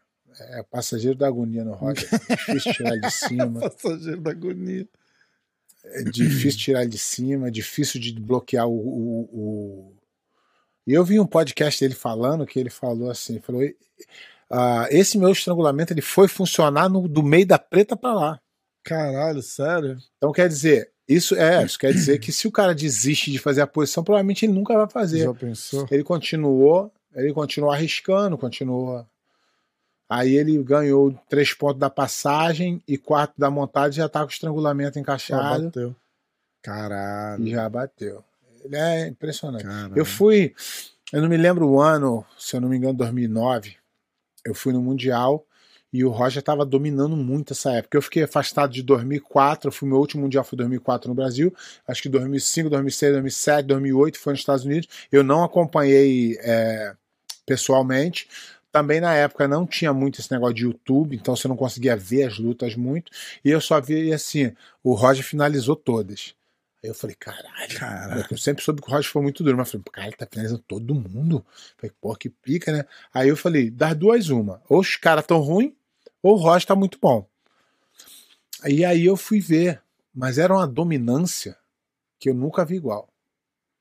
é passageiro da agonia no Roger. É difícil tirar de [LAUGHS] cima. Passageiro da agonia. É difícil tirar de cima, é difícil de bloquear o. o, o- E eu vi um podcast dele falando que ele falou assim: falou, "Ah, esse meu estrangulamento ele foi funcionar no- do meio da preta para lá. Caralho, sério? Então quer dizer, isso é, isso quer dizer que se o cara desiste de fazer a posição, provavelmente ele nunca vai fazer. Já pensou? Ele continuou, ele continuou arriscando, continuou. Aí ele ganhou três pontos da passagem e quatro da montagem já tá com o estrangulamento Já encaixado bateu. Caralho. já bateu. Ele é impressionante. Caralho. Eu fui, eu não me lembro o ano, se eu não me engano, 2009. Eu fui no Mundial e o Roger estava dominando muito essa época. Eu fiquei afastado de 2004, eu fui meu último Mundial foi 2004 no Brasil. Acho que 2005, 2006, 2007, 2008 foi nos Estados Unidos. Eu não acompanhei é, pessoalmente. Também na época não tinha muito esse negócio de YouTube, então você não conseguia ver as lutas muito. E eu só vi assim, o Roger finalizou todas. Aí eu falei, caralho, Caralho. eu sempre soube que o Roger foi muito duro, mas falei, cara, ele tá finalizando todo mundo. Falei, pô, que pica, né? Aí eu falei, das duas, uma. Ou os caras tão ruins, ou o Roger tá muito bom. E aí eu fui ver, mas era uma dominância que eu nunca vi igual.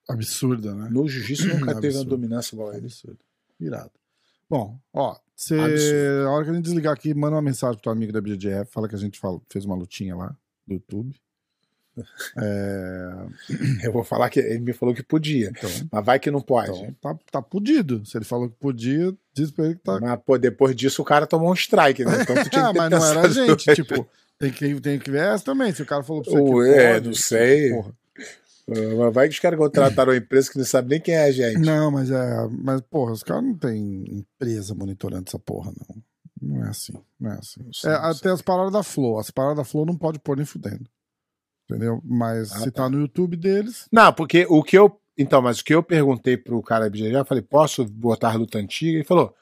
Absurda, né? No jiu-jitsu nunca [CLEARS THROAT] teve uma dominância igual a ele. Absurdo. Irado. Bom, ó, você, Absurdo. a hora que a gente desligar aqui, manda uma mensagem pro teu amigo da BGF, fala que a gente fala- fez uma lutinha lá do YouTube. É, [CLEARS THROAT] Eu vou falar que ele me falou que podia, então, mas vai que não pode. então tá, tá podido. Se ele falou que podia, diz pra ele que tá. Mas, pô, depois disso o cara tomou um strike, né? Então tu [LAUGHS] tinha Ah, que mas não era a gente. Tipo, tem que, tem que ver essa também. Se o cara falou pra você Ou que é, pode, não sei. porra. Ah, Mas vai que os caras contrataram uma empresa que não sabe nem quem é a gente. Não, mas é. Mas, porra, os caras não tem empresa monitorando essa porra, não. Não é assim. Não é assim. Não sei, É, não até as paradas da Flow. As paradas da Flow não pode pôr nem fudendo. Entendeu? Mas Ah, se tá. tá no YouTube deles. Não, porque o que eu. Então, mas o que eu perguntei pro cara eu falei, posso botar luta antiga? Ele falou,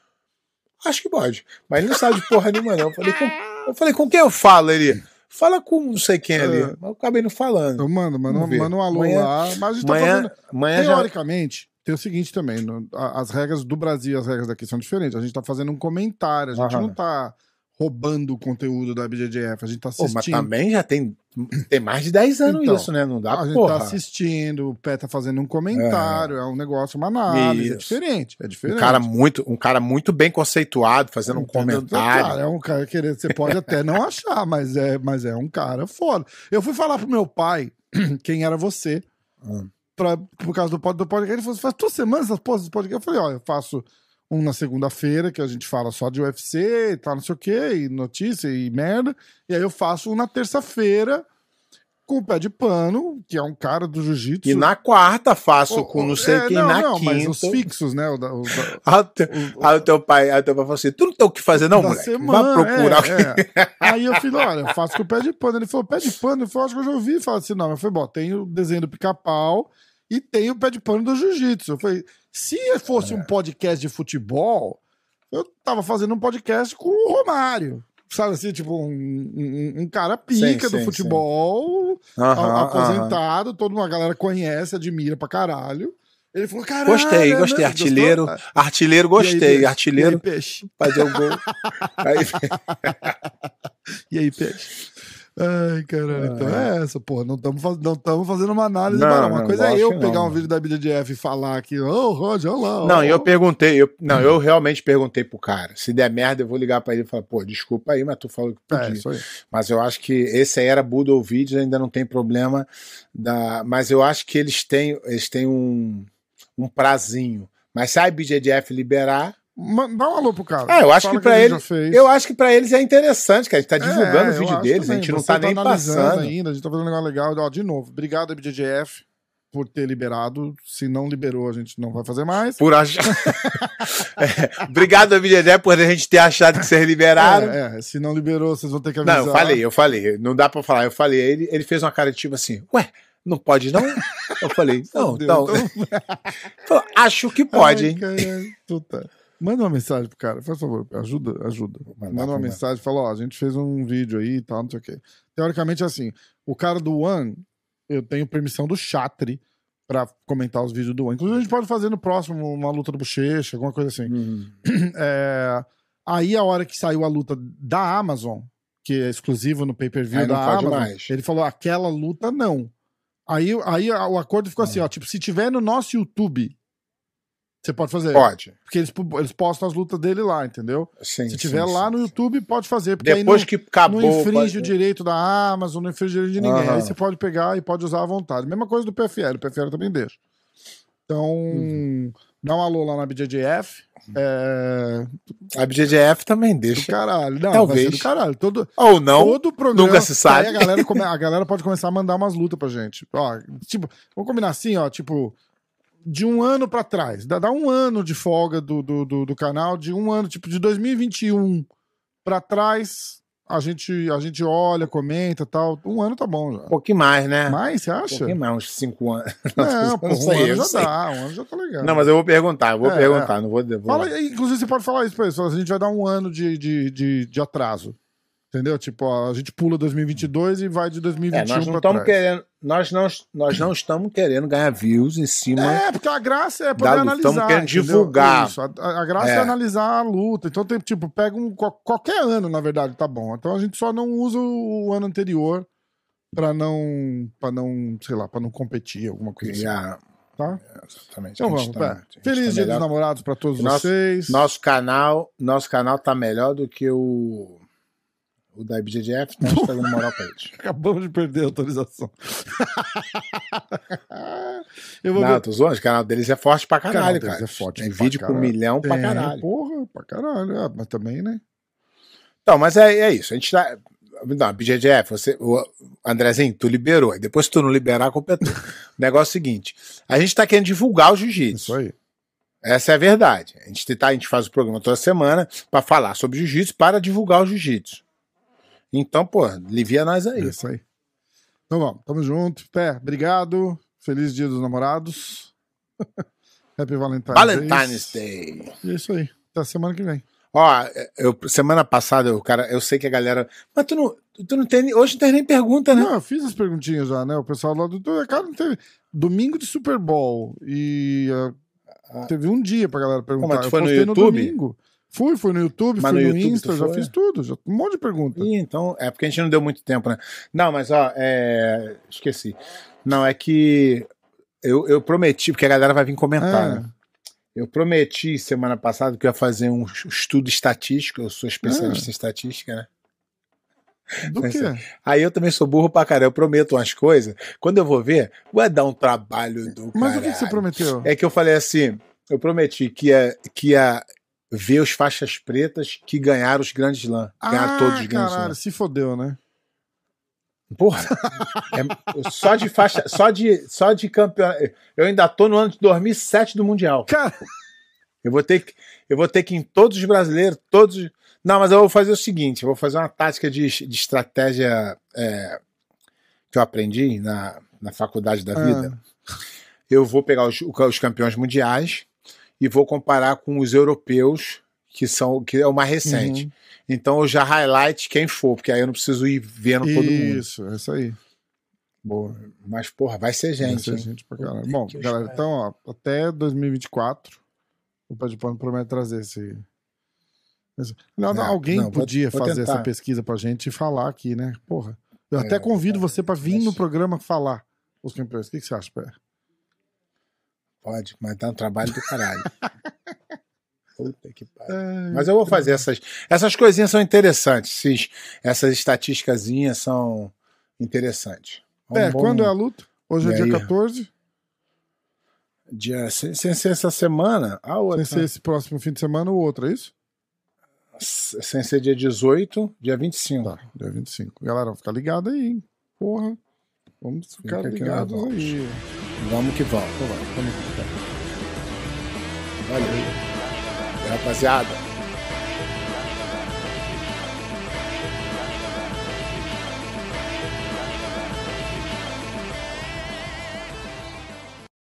acho que pode. Mas ele não sabe de porra nenhuma, não. Eu falei, com, eu falei, com quem eu falo? Ele, fala com não sei quem ali. É. Mas eu acabei não falando. Manda, Vamos ver. manda um alô lá. Mas a gente tá fazendo. amanhã já. Teoricamente, tem o seguinte também: no- as regras do Brasil e as regras daqui são diferentes. A gente tá fazendo um comentário, a gente Aham. não tá roubando o conteúdo da BJJF, a gente tá Pô, mas assistindo. também já tem, tem mais de 10 anos Então, isso, né? Não dá a gente porra. tá assistindo, o Pé tá fazendo um comentário, é, um negócio, uma análise, é Isso. diferente, é diferente. Um cara, muito, um cara muito bem conceituado, fazendo um Entendeu? comentário. Cara, é um cara querendo, você pode até não achar, mas é, mas é um cara foda. Eu fui falar pro meu pai [CLEARS THROAT] quem era você, Hum. pra, por causa do, do podcast. Ele falou: "Você faz toda semana essas porras do podcast. Eu falei: Ó, eu faço um na segunda-feira, que a gente fala só de UFC e tal, não sei o quê, e notícia e merda. E aí eu faço um na terça-feira com o pé de pano, que é um cara do jiu-jitsu. E na quarta faço O- com não sei é, quem, não, na não, quinta. Mas os fixos, né? o da- o da- [LAUGHS] Aí o teu- o- aí o teu pai, aí o teu pai falou assim: tu não tem o que fazer, não, moleque. semana, Vai procurar é, é. Aí eu falei, olha, eu faço com o pé de pano. Ele falou, pé de pano? Eu falei, acho que eu já ouvi falar assim, não. Eu falei, bom, tem o desenho do pica-pau e tem o pé de pano do jiu-jitsu. Eu falei, se fosse É. um podcast de futebol, eu tava fazendo um podcast com o Romário. Sabe assim, tipo, um, um- um cara pica Sim, do sim, futebol, Aham, a- aham. aposentado, toda uma galera conhece, admira pra caralho. Ele falou, caralho. Gostei, né? gostei. Gostou? Artilheiro, artilheiro, gostei. artilheiro, E aí, peixe? fazer o gol. [LAUGHS] Aí, E aí, peixe? Ai, caralho. Então é essa, pô. Não estamos não tamo fazendo uma análise. Não, Não, uma não, coisa é eu pegar não. um vídeo da BDF e falar aqui, ô, Roger, olha lá. não, eu perguntei, eu, não, eu realmente perguntei pro cara. Se der merda, eu vou ligar pra ele e falar, pô, desculpa aí, mas tu falou que podia. É, isso aí. Mas eu acho que esse aí era Vídeos, ainda não tem problema. Da... Mas eu acho que eles têm, eles têm um, um prazinho. Mas se a IBJJF liberar, Dá um alô pro cara. Ah, eu acho Fala que pra a gente ele- já fez. eu acho que pra eles é interessante, cara. A gente tá divulgando É, o vídeo deles, a também. gente não Você tá nem analisando passando. ainda, a gente tá fazendo um negócio legal. Ó, de novo, obrigado, BJJF, por ter liberado. Se não liberou, a gente não vai fazer mais. Por achar. [LAUGHS] É, Obrigado, BJJ, por a gente ter achado que vocês liberaram. É, é, se não liberou, vocês vão ter que avisar. Não, eu falei, eu falei. Não dá pra falar. Eu falei. Ele, ele fez uma cara de tipo assim, ué, não pode não? Eu falei, [LAUGHS] não, Fudeu, então. [LAUGHS] Falou, Acho que pode, Ai, hein? puta. Manda uma mensagem pro cara, faz favor, ajuda, ajuda. mandar Manda uma mensagem, fala, ó, a gente fez um vídeo aí e tal, não sei o quê. Teoricamente, assim, o cara do One, eu tenho permissão do Chatri pra comentar os vídeos do One. Inclusive, a gente pode fazer no próximo uma luta do Bochecha, alguma coisa assim. Hum. [CLEARS THROAT] É, Aí, a hora que saiu a luta da Amazon, que é exclusivo no pay-per-view da Amazon, mais. ele falou, aquela luta não. Aí, aí o acordo ficou Ah. assim, ó, tipo, se tiver no nosso YouTube, você pode fazer. Pode. Porque eles, eles postam as lutas dele lá, entendeu? Sim, Se tiver sim, lá sim. no YouTube, pode fazer. Porque Depois aí que não, acabou. não infringe pode- o direito da Amazon, não infringe o direito de ninguém. Aham. Aí você pode pegar e pode usar à vontade. Mesma coisa do PFL, o PFL também deixa. Então, Uhum. dá um alô lá na BJJF. É... A BJJF também Do deixa. caralho. Não, Talvez. do caralho. Todo, Ou não. todo programa. nunca se sabe. Aí a galera, come- a galera pode começar a mandar umas lutas pra gente. Ó, tipo, vamos combinar assim, ó, tipo, de um ano pra trás. Dá, dá um ano de folga do, do, do, do canal, de um ano, tipo, de 2021 pra trás, a gente, a gente olha, comenta e tal. Um ano tá bom já. Um pouquinho mais, né? Mais, você um acha? pouquinho mais, uns cinco anos. [LAUGHS] Não, pô, não um sei, ano já sei. dá, um ano já tá legal. Não, mas eu vou perguntar, eu vou É, perguntar, não vou. vou... Fala, inclusive, você pode falar isso pra eles. A gente vai dar um ano de, de, de, de atraso. Entendeu? Tipo, a gente pula 2022 e vai de É, 2021 nós não pra estamos querendo, nós não, nós não estamos querendo ganhar views em cima. É, porque a graça é poder analisar. Estamos querendo entendeu? divulgar. Isso, a, a graça é. É. analisar a luta. Então, tem, tipo, pega um. qual- Qualquer ano, na verdade, tá bom. Então a gente só não usa o ano anterior pra não. para não, sei lá, pra não competir, alguma coisa assim. Tá? exatamente. Então vamos, tá- gente Feliz tá Dia dos. Namorados pra todos Nosso- vocês. Nosso canal, nosso canal tá melhor do que o o da IBJJF, então a gente tá dando moral pra eles. [LAUGHS] Acabamos de perder a autorização. [LAUGHS] Eu vou Não, ver. tô zoando, o canal deles é forte pra caralho, cara. é forte Tem vídeo com caralho. milhão pra Tem, caralho. Porra, pra caralho. Ah, mas também, né? Então, mas é, é isso. A gente tá. Não, BJJF, você, o Andrezinho, tu liberou. Depois, se tu não liberar, a culpa é [LAUGHS] o negócio é o seguinte: a gente tá querendo divulgar o Isso jiu-jitsu. aí. Essa é a verdade. A gente, tá, a gente faz o programa toda semana pra falar sobre jiu-jitsu, para divulgar o jiu-jitsu. Então, pô, alivia nós É aí. isso aí. Então vamos, tamo junto. Pé, obrigado. Feliz Dia dos Namorados. [LAUGHS] Happy Valentine's, Valentine's Day. E é isso aí. Até semana que vem. Ó, eu, semana passada, o cara, eu sei que a galera. Mas tu não, tu não tem. Hoje não tem nem pergunta, né? Não, eu fiz as perguntinhas já, né? O pessoal lá do. Cara, não teve. Domingo de Super Bowl. E ah, teve um dia pra galera perguntar. mas tu Eu foi no YouTube? domingo. Fui, fui no YouTube, Mas fui no no, YouTube Insta, já foi? fiz tudo. Já, um monte de pergunta. Ih, então, é porque a gente não deu muito tempo, né? Não, mas ó, é, esqueci. Não, é que eu, eu prometi, porque a galera vai vir comentar, É. né? Eu prometi semana passada que eu ia fazer um estudo estatístico, eu sou especialista em estatística, né? Do Mas, quê? Aí eu também sou burro pra caralho, eu prometo umas coisas, quando eu vou ver, vai dar um trabalho do Mas o que, você caralho. prometeu? É que eu falei assim, eu prometi que ia, que ia ver os faixas pretas que ganharam os grandes slam, ganharam todos os grandes Ah, caralho, slam. se fodeu, né? Porra, é- só de faixa, só de, só de campeonato. Eu ainda tô no ano de 2007 do Mundial. Cara, Eu vou ter que, eu vou ter que ir em todos os brasileiros, todos. os- Não, mas eu vou fazer o seguinte: eu vou fazer uma tática de, de estratégia é, que eu aprendi na, na faculdade da vida. Eu vou pegar os, os campeões mundiais e vou comparar com os europeus, que são que é o mais recente. Uhum. Então eu já highlight quem for, porque aí eu não preciso ir vendo todo mundo. Isso, é isso aí. Boa. Mas, porra, vai ser gente. Vai ser gente pra caralho. Bom, galera, então, ó, até 2024, o Pé de Pano promete trazer esse. esse... Não, não, alguém não, podia vou, vou fazer tentar. essa pesquisa pra gente e falar aqui, né? Porra. Eu é, até convido é, você para vir mas... no programa falar os campeões. O que, que você acha, Pé? Pode, mas dá um trabalho do caralho. [LAUGHS] Puta que pariu. Mas eu vou fazer essas. Essas coisinhas são interessantes. Esses, essas estatísticas são interessantes. Vamos, é, vamos... quando é a luta? Hoje e é dia aí? 14. Dia, sem, sem ser essa semana, a outra. Sem ser esse próximo fim de semana ou outra, é isso? Sem ser dia 18, dia 25. Tá, dia 25. Galera, fica ligado aí, hein? Porra. Vamos ficar Fica ligados aí. Vamos que vamos. Vamos, vamos. Valeu. Rapaziada.